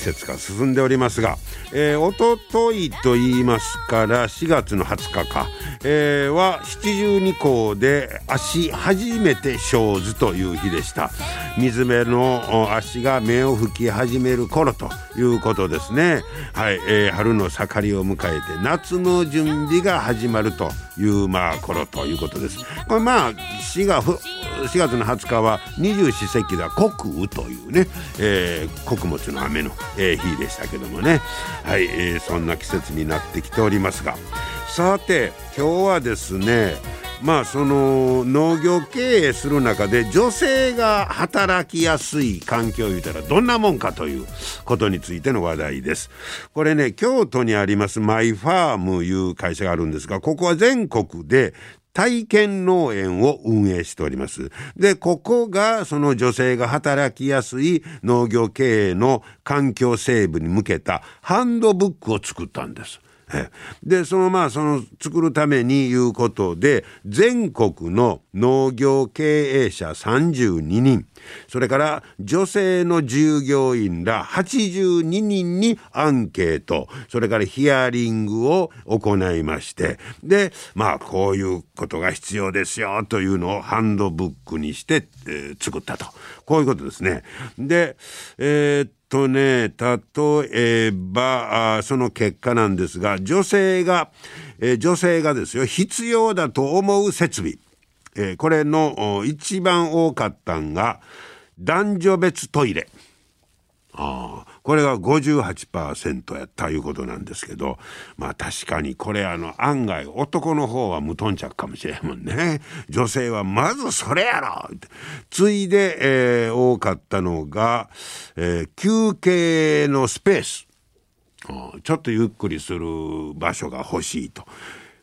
季節が進んでおりますが、えー、おとといと言いますから4月の20日か、えー、は七十二校で足初めて生ずという日でした。水辺の足が目を吹き始める頃ということですね。はい、えー、春の盛りを迎えて夏の準備が始まるというまあ頃ということです。これまあ4が4月の20日は二十四節気では穀雨というね、えー、穀物の雨の、えー、日でしたけどもね。はい、えー、そんな季節になってきておりますがさて今日はですねまあその農業経営する中で女性が働きやすい環境を言うたらどんなもんかということについての話題です。これね京都にありますマイファームいう会社があるんですがここは全国で体験農園を運営しております。で、ここがその女性が働きやすい農業経営の環境整備に向けたハンドブックを作ったんです。でそのまあその作るためにいうことで全国の農業経営者32人。それから女性の従業員ら82人にアンケート。それからヒアリングを行いまして。でまあこういうことが必要ですよというのをハンドブックにして、えー、作ったと。こういうことですね。でえー、っとね例えばあその結果なんですが女性が、えー、女性がですよ必要だと思う設備えー、これの一番多かったんが男女別トイレ。ああこれが58%やったいうことなんですけどまあ確かにこれあの案外男の方は無頓着かもしれんもんね。女性はまずそれやろ！って。次いで、えー、多かったのが、えー、休憩のスペース。ちょっとゆっくりする場所が欲しいと。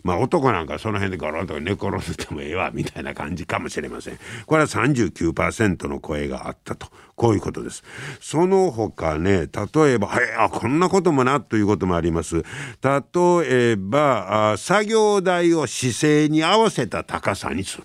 まあ男なんかその辺でゴロンと寝転んでてもええわみたいな感じかもしれません。これは39%の声があったと。こういうことです。その他ね、例えば、はい、あ、こんなこともなということもあります。例えば、あ作業台を姿勢に合わせた高さにする。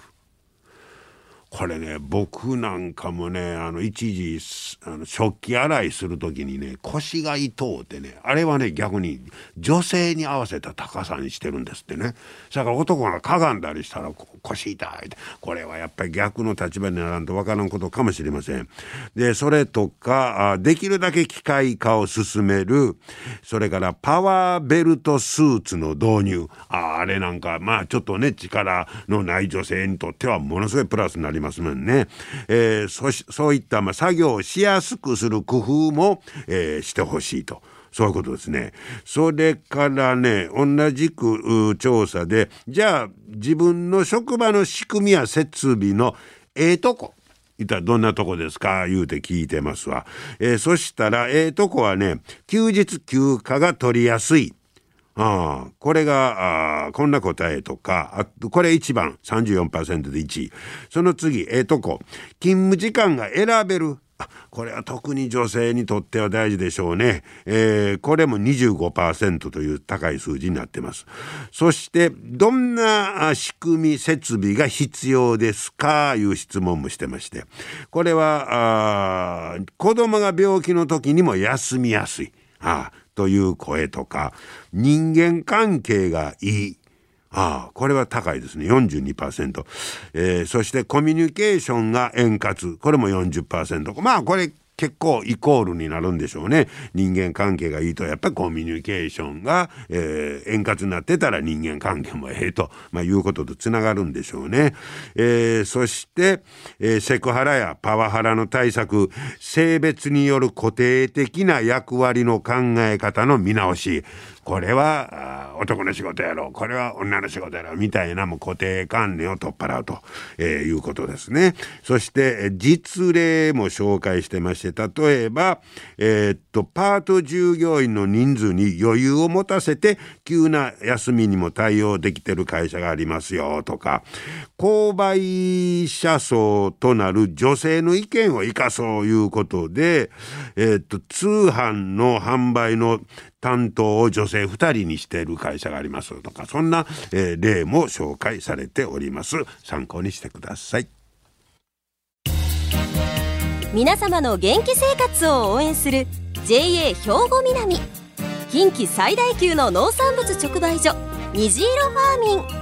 これね僕なんかもねあの一時あの食器洗いする時にね腰が痛うてねあれはね逆に女性に合わせた高さにしてるんですってね。だから男がかがんだりしたら腰痛いって。これはやっぱり逆の立場にならんとわからんことかもしれません。でそれとかできるだけ機械化を進めるそれからパワーベルトスーツの導入。ああれなんかまあちょっとね力のない女性にとってはものすごいプラスになりますますもんね。えー、そそういったまあ作業をしやすくする工夫も、えー、してほしいと。そういうことですね。それからね、同じく調査で、じゃあ自分の職場の仕組みや設備のええとこ。いったらどんなとこですか？言うて聞いてますわ。えー、そしたらええとこはね、休日休暇が取りやすい。ああこれがあこんな答えとかあこれ1番34%で1位その次ええとこ勤務時間が選べるこれは特に女性にとっては大事でしょうね。えー、これも25%という高い数字になってます。そして、どんな仕組み、設備が必要ですか？いう質問もしてまして。これは、あ子供が病気の時にも休みやすい。ああという声とか人間関係がいい。ああこれは高いですね。42%、えー、そしてコミュニケーションが円滑。これも40%まあこれ結構イコールになるんでしょうね。人間関係がいいとやっぱりコミュニケーションが、えー、円滑になってたら人間関係もええと、まあ、いうこととつながるんでしょうね、えー、そして、えー、セクハラやパワハラの対策性別による固定的な役割の考え方の見直し。これは男の仕事やろうこれは女の仕事やろうみたいなもう固定観念を取っ払うと、えー、いうことですね。そして実例も紹介してまして例えば、えー、っとパート従業員の人数に余裕を持たせて急な休みにも対応できてる会社がありますよとか購買者層となる女性の意見を生かそういうことで、えー、っと通販の販売の担当を女性2人にしている会社がありますとかそんな、えー、例も紹介されております。参考にしてください。皆様の元気生活を応援する JA 兵庫南。近畿最大級の農産物直売所虹色ファーミン。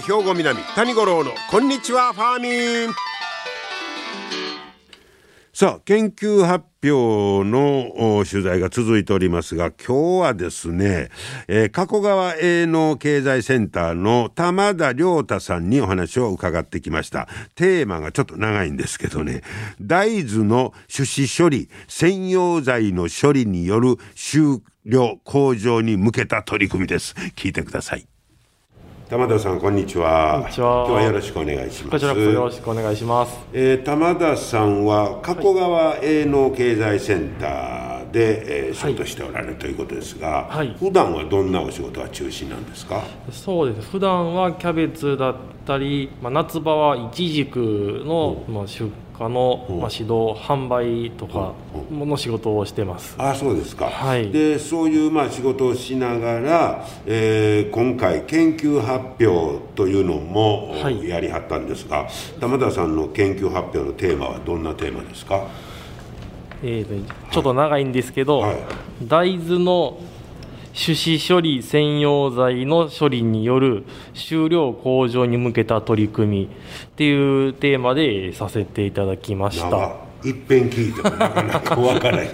兵庫南谷五郎のこんにちはファーミン。さあ研究発表の取材が続いておりますが今日はですね、えー、加古川営農経済センターの玉田良太さんにお話を伺ってきました。テーマがちょっと長いんですけどね。大豆の種子処理専用剤の処理による収量向上に向けた取り組みです。聞いてください。玉田さんこんにちは。こんにちは。今日はよろしくお願いします。こちらこそよろしくお願いします。えー、玉田さんは加古川営農経済センターで、えー、仕事しておられるということですが、はい、普段はどんなお仕事が中心なんですか？そうです。普段はキャベツだったり、まあ夏場はイチジクの、まあ出かの、まあ、指導販売とかの仕事をしてます。あそうですか、はい、でそういうまあ仕事をしながら、えー、今回研究発表というのも、はい、やりはったんですが玉田さんの研究発表のテーマはどんなテーマですか？えー、ちょっと長いんですけど、はい、大豆の種子処理専用剤の処理による収量向上に向けた取り組みっていうテーマでさせていただきました。一遍聞いてもなかなか分からへん。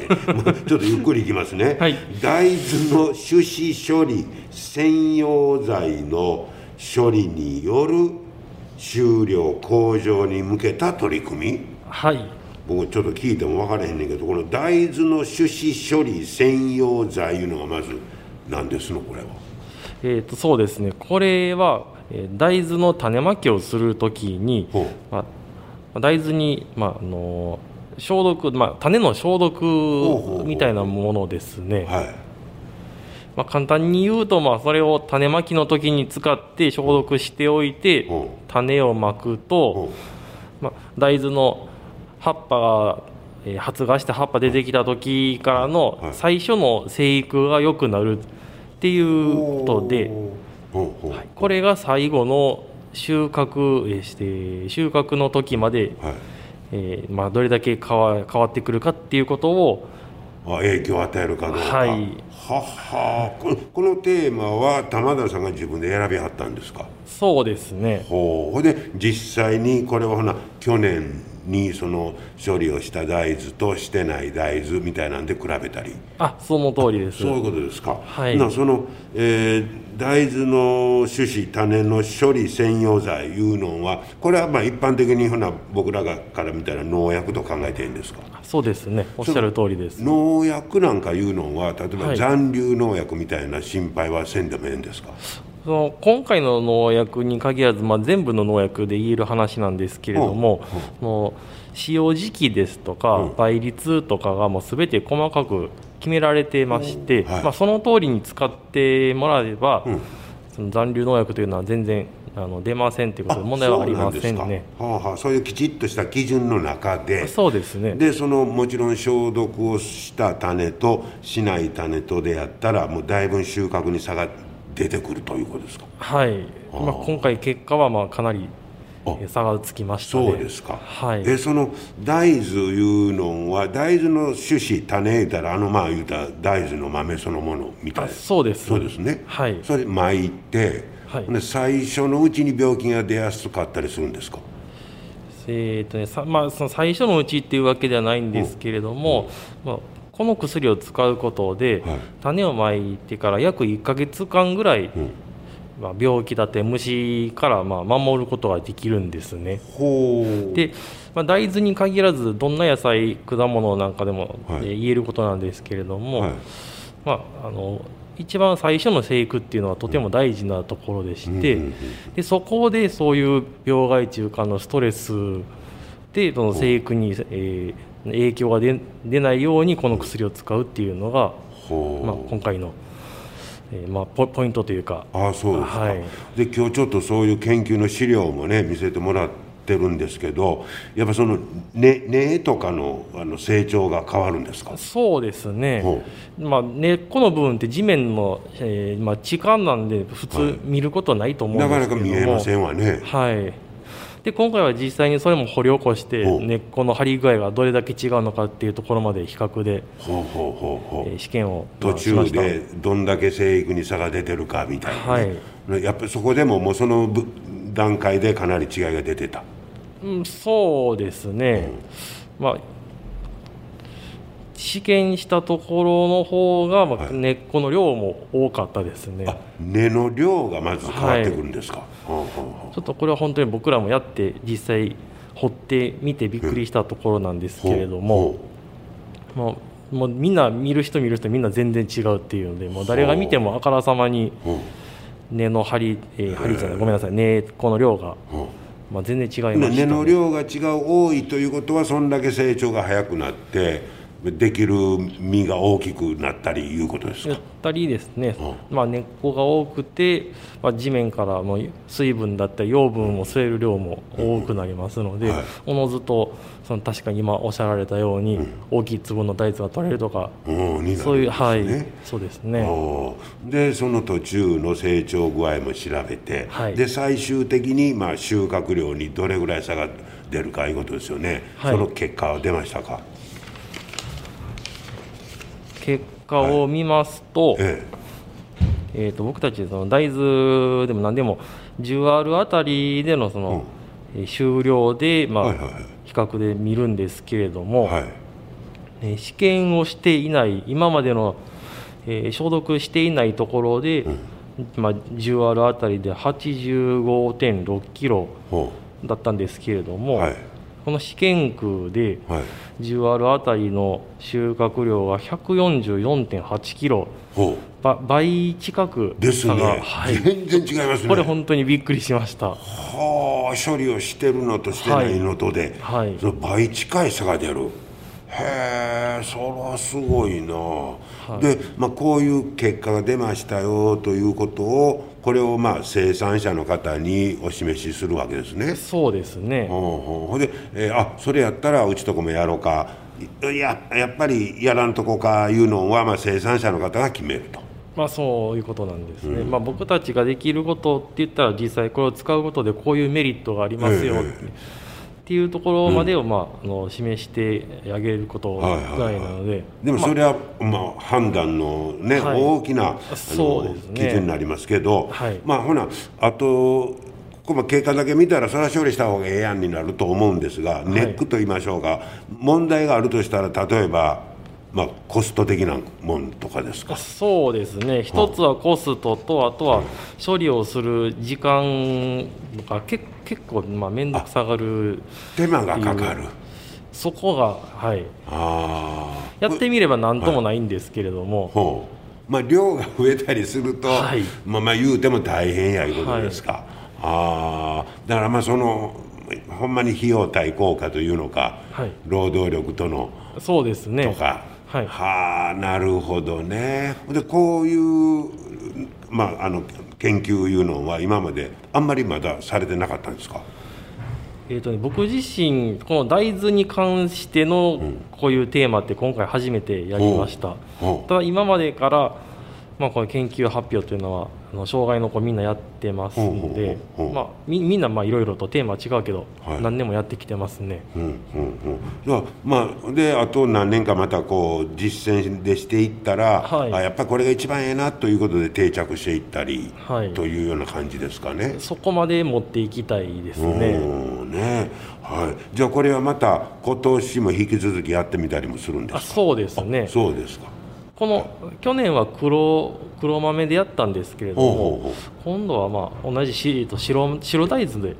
ちょっとゆっくりいきますね、はい、大豆の種子処理専用剤の処理による収量向上に向けた取り組み。はい。僕ちょっと聞いても分からへんねんけどこの大豆の種子処理専用剤いうのがまず何ですのこれは。えー、とそうですね。これは大豆の種まきをするときに、まあ、大豆に、まあ、あの消毒、まあ、種の消毒みたいなものですね。まあ、簡単に言うと、まあ、それを種まきの時に使って消毒しておいて種をまくと、まあ、大豆の葉っぱが発芽して葉っぱ出てきた時からの最初の生育が良くなるっていうことで、はい、これが最後の収穫して収穫の時まで、はい、えー、まあ、どれだけ変わ変わってくるかっていうことを影響を与えるかどうか。はい。ははこのテーマは玉田さんが自分で選びはったんですか？そうですね。ほう。ほで実際にこれはほな去年にその処理をした大豆としてない大豆みたいなんで比べたり。あその通りです。そういうことですか。はい。なその、えー、大豆の種子種の処理専用剤いうのはこれはまあ一般的にほな僕らがから見たら農薬と考えていいんですか？そうですね。おっしゃる通りです。農薬なんかいうのは例えば残留農薬みたいな心配はせんでもええんですか、はいその今回の農薬に限らず、まあ、全部の農薬で言える話なんですけれども、もう使用時期ですとか、倍率とかがもう全て細かく決められてまして、はい、まあ、その通りに使ってもらえば、うん、その残留農薬というのは全然あの出ませんということで問題はありませんね。はあはあ、そういうきちっとした基準の中でそうですね。でそのもちろん消毒をした種としない種とでやったらもうだいぶ収穫に差が出てくるということですか？はい、まあ、今回結果はまあかなり差がつきましたね。そうですか、はい。えその大豆いうのは大豆の種子種言うたらあのまあ言うたら大豆の豆そのものみたいあなそうです。そうですね。はい。それ巻いて、はい。最初のうちに病気が出やすかったりするんですか？えーとねさまあ、その最初のうちっていうわけではないんですけれども、まあ、この薬を使うことで、はい。種をまいてから約1ヶ月間ぐらい、まあ、病気だって虫からまあ守ることができるんですね。で、まあ、大豆に限らずどんな野菜果物なんかでも、はい。えー言えることなんですけれども、はい。まあ、あの一番最初の生育っていうのはとても大事なところでして、うんうんうんでそこでそういう病害虫からのストレスでその生育に、えー影響が出出ないようにこの薬を使うっていうのが、まあ、今回の、えーまあ、ポポイントというか。ああそうですか、はい。で今日ちょっとそういう研究の資料もね見せてもらってるんですけどやっぱその根、根とかのあの成長が変わるんですか？そうですね。ほ、まあ、根っこの部分って地面の、えーまあ、地間なんで普通見ることはないと思うんなですけれども。かなか見えませんわね。はい、で今回は実際にそれも掘り起こして根っこの張り具合がどれだけ違うのかっていうところまで比較で、試験をま途中でどんだけ生育に差が出てるかみたいな、ね。はい。やっぱりそこでももうそのぶ段階でかなり違いが出てた。うん、そうですね、まあ試験したところの方が、まあはい。根っこの量も多かったですね。あ根の量がまず変わってくるんですか、ほうほうほうちょっとこれは本当に僕らもやって実際掘ってみてびっくりしたところなんですけれども、ほもう。もうみんな見る人見る人みんな全然違うっていうのでもう誰が見てもあからさまに根の張り、えー張りじゃないごめんなさい根っこの量が、ほまあ、全然違ういました、根の量が違う多いということはそんだけ成長が早くなってできる実が大きくなったりいうことですか？やったりですね、まあ、根っこが多くて、まあ、地面からも水分だったり養分を吸える量も多くなりますので、はい。おのずとその確かに今おっしゃられたように、大きい粒の大豆が取れるとか、うんになそういう、はいね、そうですね。でその途中の成長具合も調べて、はい。で最終的にまあ収穫量にどれぐらい差が出るかいうことですよね、はい。その結果は出ましたか？結果を見ますと,、ええ。ー、と僕たちその大豆でも何でも 10R あたりでのその、えー終了で、まあはいはいはい。比較で見るんですけれどえも、はい。えー試験をしていない今までの、えー消毒していないところで、まあ、10R あたりで85.6キロほだったんですけれども、はいこの試験区でうはい。10R あたりの収穫量が144.8キロ。ほば倍近くうです差が、ね、はい、全然違いますね。これ本当にびっくりしました。はあ処理をしてるのとしてないのとで、はい。その倍近い差が出る。へえそれはすごいな、で、まあ、こういう結果が出ましたよということをこれをまあ生産者の方にお示しするわけですねそうですね。ほうほうほんで、えーあそれやったらうちとこもやろうかいややっぱりやらんとこかいうのはまあ生産者の方が決めると。まあそういうことなんですね。まあ僕たちができることって言ったら実際これを使うことでこういうメリットがありますよええってっていうところまでをまああの示してあげることぐらいなので、でもそれは、まあ、判断のね、はい。大きなね。基準になりますけど、はい。まあほなあとこの経過だけ見たらそれは処理した方がええやんになると思うんですが、ネックと言いましょうか。問題があるとしたら例えば、まあ、コスト的なもんとかですか？そうですね。一つはコストとあとは処理をする時間が結結構まあ面倒くさがる。手間がかかる。そこがはい。ああ。やってみれば何ともないんですけれども、ほう。まあ量が増えたりすると、はい。まあまあ言うても大変やいうことですか、ああだからまあそのほんまに費用対効果というのか、はい。労働力とのそうですね。とか、はい。はあなるほどね。でこういうまああの研究いうのは今まであんまりまだされてなかったんですか？えーとね、僕自身この大豆に関してのこういうテーマって今回初めてやりました、ほう。ただ今までから、まあ、この研究発表というのはあの障害の子みんなやってますんでまあみみんなまあいろいろとテーマは違うけど、はい。何年もやってきてますねうんうんうん。まあであと何年かまたこう実践でしていったら、はい。あやっぱりこれが一番ええなということで定着していったり、はい。というような感じですかね。そこまで持っていきたいですうねんね。はい、じゃあこれはまた今年も引き続きやってみたりもするんですか？あそうですね。そうですかこの去年は黒黒豆でやったんですけれども今度はまあ同じしと白白大豆で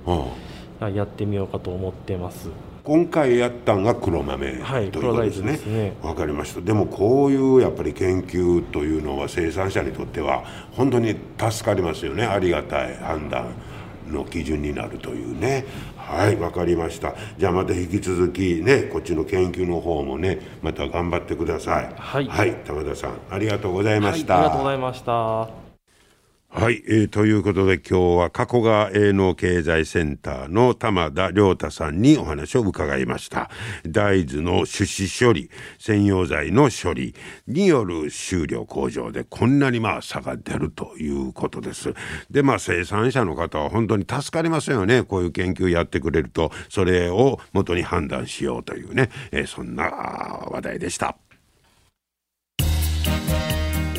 うんやってみようかと思ってます今回やったんが黒豆はいということですね。黒大豆ですねわかりました。でもこういうやっぱり研究というのは生産者にとっては本当に助かりますよね。ありがたい判断の基準になるというね。はい、わかりました。じゃあまた引き続きね、こっちの研究の方もね、また頑張ってください。はい玉田さん、ありがとうございました。はい、ありがとうございましたはい、えーということで今日は加古川営農経済センターの玉田良太さんにお話を伺いました。大豆の種子処理専用材の処理による収量向上でこんなにまあ差が出るということです。でまあ生産者の方は本当に助かりますよね。こういう研究やってくれるとそれを元に判断しようというね、えーそんな話題でした。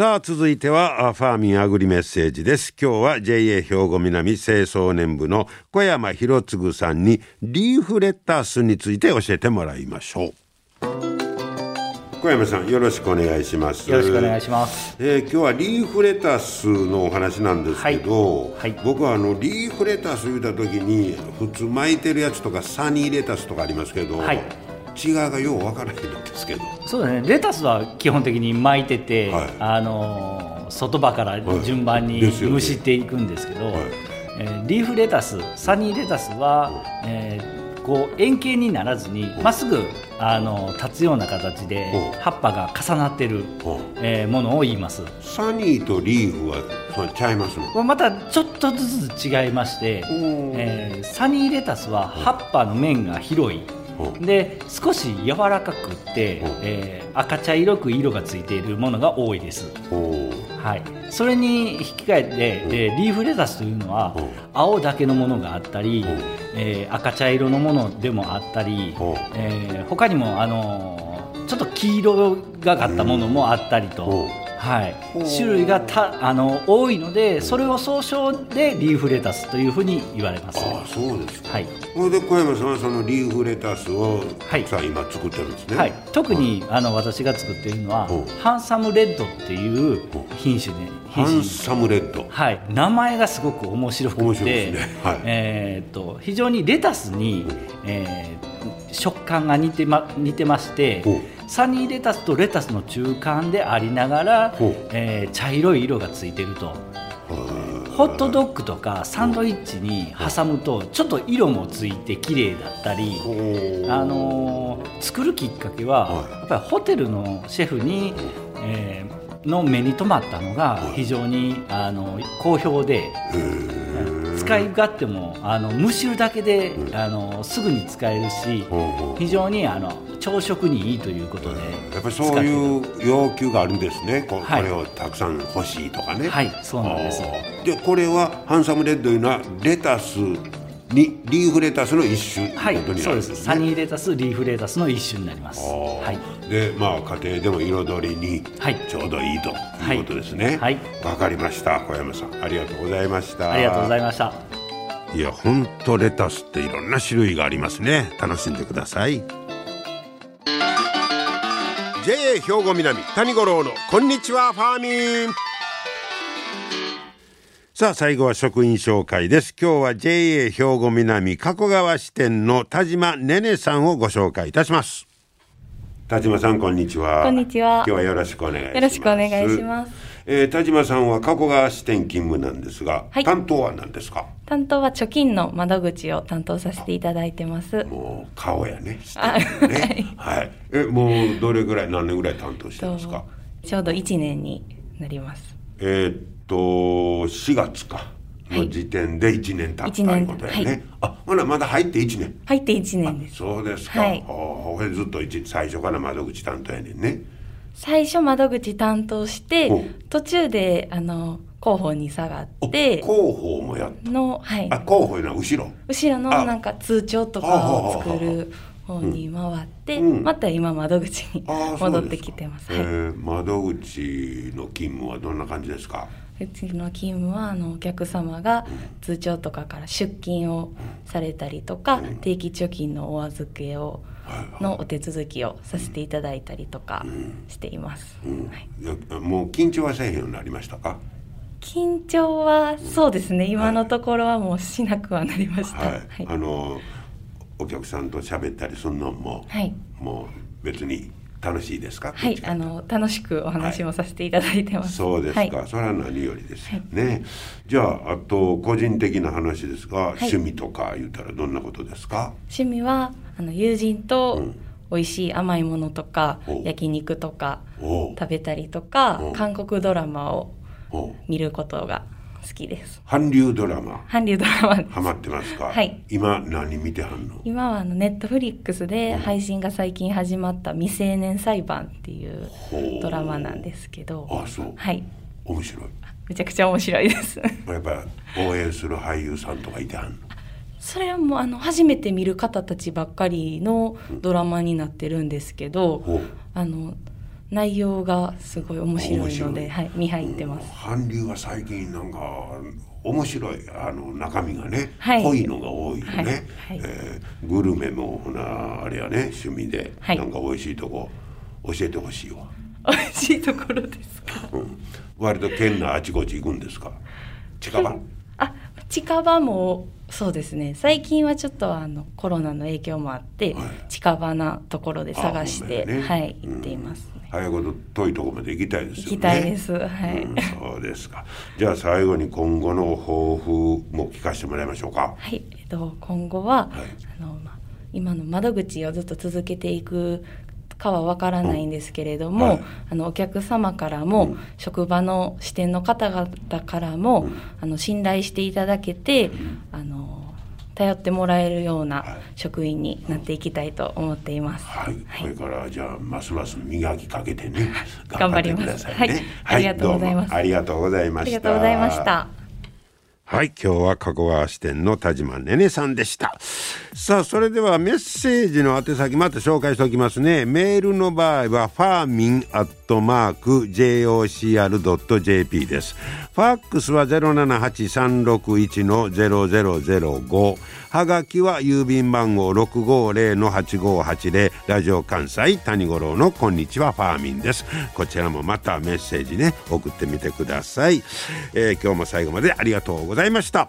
さあ続いてはあファーミンアグリメッセージです。今日は JA 兵庫南清掃年部の小山博次さんにリーフレタスについて教えてもらいましょう。小山さんよろしくお願いします。よろしくお願いします。えー今日はリーフレタスのお話なんですけど、はいはい。僕はあのリーフレタス言うた時に普通巻いてるやつとかサニーレタスとかありますけど、はい違いがようわからないんですけど。そうだね。レタスは基本的に巻いてて、はい。あのー外葉から順番に蒸していくんですけど、はい。えーリーフレタス、サニーレタスは、えーこう円形にならずにまっすぐあの立つような形でうん葉っぱが重なってる、うんえーものを言います。サニーとリーフはそうちゃいますのこれまたちょっとずつ違いまして、えーサニーレタスは葉っぱの面が広い。うん。で少し柔らかくって、うん。えー赤茶色く色がついているものが多いです、はい、それに引き換えて、えーリーフレタスというのは、うん。青だけのものがあったり、ん。えー赤茶色のものでもあったり、うん。えー他にも、あのーちょっと黄色がかったものもあったりと、うんはい。うん、種類がたあの多いのでそれを総称でリーフレタスというふうに言われます。ああそうですか。はい。それで小山さんはそのリーフレタスを、はい。さあ今作ってるんですね。はい、特にあの私が作っているのはう。んハンサムレッドっていう品種でハンサムレッド。はい、名前がすごく面白くて面白いですね。はい。えーっと非常にレタスに、えー食感が似てま似てましてサニーレタスとレタスの中間でありながらえー茶色い色がついてると。ホットドッグとかサンドイッチに挟むとちょっと色もついて綺麗だったり、あのー作るきっかけは、はい。やっぱりホテルのシェフに、えーの目に留まったのが非常に、あの好評で、使い勝手もあの蒸しるだけで、あのすぐに使えるし、非常にあの朝食にいいということで、やっぱりそういう要求があるんですね。こ,、れをたくさん欲しいとかね。はいそうなんです。でこれはハンサムレッドというのはレタスにリーフレタスの一種はいそうです。サニーレタスリーフレタスの一種になります。はい。でまあ家庭でも彩りにはい。ちょうどいいということですね。はい。わ、かりました。小山さんありがとうございました。ありがとうございました。いや本当レタスっていろんな種類がありますね。楽しんでください。JA 兵庫南谷五郎のこんにちはファーミンさあ最後は職員紹介です。今日は JA 兵庫南加古川支店の田島ねねさんをご紹介いたします。田島さんこんにちは。こんにちは。今日はよろしくお願いします。よろしくお願いします。えー田島さんは加古川支店勤務なんですが、はい。担当は何ですか？担当は貯金の窓口を担当させていただいてます。もう顔やね。支あ店のね。はい、えもうどれぐらい何年ぐらい担当してますか？とちょうど1年になります。えーっと4月かの時点で1年経った一年いうことやね、はい。あほなまだ入って1年。入って1年です。そうですか、はい。ずっと一最初から窓口担当やねんね。最初窓口担当して途中であの広報に下がおって。広報もやった。の、はい、あ広報いうのは後ろ。後ろのあ。なんか通帳とかを作る方に回って、うん。また今窓口に戻ってきてます。えはい。ー窓口の勤務はどんな感じですか？うちの勤務はあのお客様が通帳とかから出金をされたりとか、定期貯金のお預けをのお手続きをさせていただいたりとかしています、はい。もう緊張はせえへんようになりましたか？緊張はそうですね。今のところはもうしなくはなりました。はい、はい。あのお客さんと喋ったりするのも、はい。もう別に楽しいですか？はいあの楽しくお話もさせていただいてます、そうですか、はい。それは何よりですよね、じゃああと個人的な話ですが、趣味とか言ったらどんなことですか？趣味はあの友人と美味しい甘いものとか、お焼肉とか食べたりとかお韓国ドラマを見ることが好きです。韓流ドラマ。韓流ドラマハマってますか、はい。今何見てはんの？今はあのネットフリックスで配信が最近始まった「未成年裁判」っていうドラマなんですけど。あそう。はい。面白い。めちゃくちゃ面白いです。やっぱり応援する俳優さんとかいてはんの？それはもうあの初めて見る方たちばっかりのドラマになってるんですけど、ほう。あの内容がすごい面白いので、はい、見入ってます。韓流は最近なんか面白いあの中身がね、はい。濃いのが多いよね、はいはい。えーグルメもほなあれやね趣味で、はい。なんか美味しいとこ教えてほしいわ、美味しいところですか？うん、割と県のあちこち行くんですか？近場？あ、近場もそうですね。最近はちょっとあのコロナの影響もあって、はい。近場なところで探して、ね。はい行っています。ね。早いこと遠いとこまで行きたいですよね。行きたいです。はい。うん、そうですか。じゃあ最後に今後の抱負も聞かせてもらいましょうか。はい、えっと、今後は、はい。あのまあ、今の窓口をずっと続けていくかはわからないんですけれども、はい。あのお客様からも、うん。職場の支店の方々からも、うん。あの信頼していただけて、あの頼ってもらえるようはい。な職員になっていきたいと思っています。はい、これからじゃあますます磨きかけてね頑張りますってくださいね。はい。ありがとうございます。ありがとうございました。ありがとうございました。はい。今日は加古川支店の田島ねねさんでしたさあそれではメッセージの宛先また紹介しておきますね。メールの場合はファーミンアットマーク JOCR.jp です。ファックスは078-361の0005はがきは郵便番号650-8580ラジオ関西谷五郎のこんにちはファーミンです。こちらもまたメッセージね送ってみてください、えー今日も最後までありがとうございました。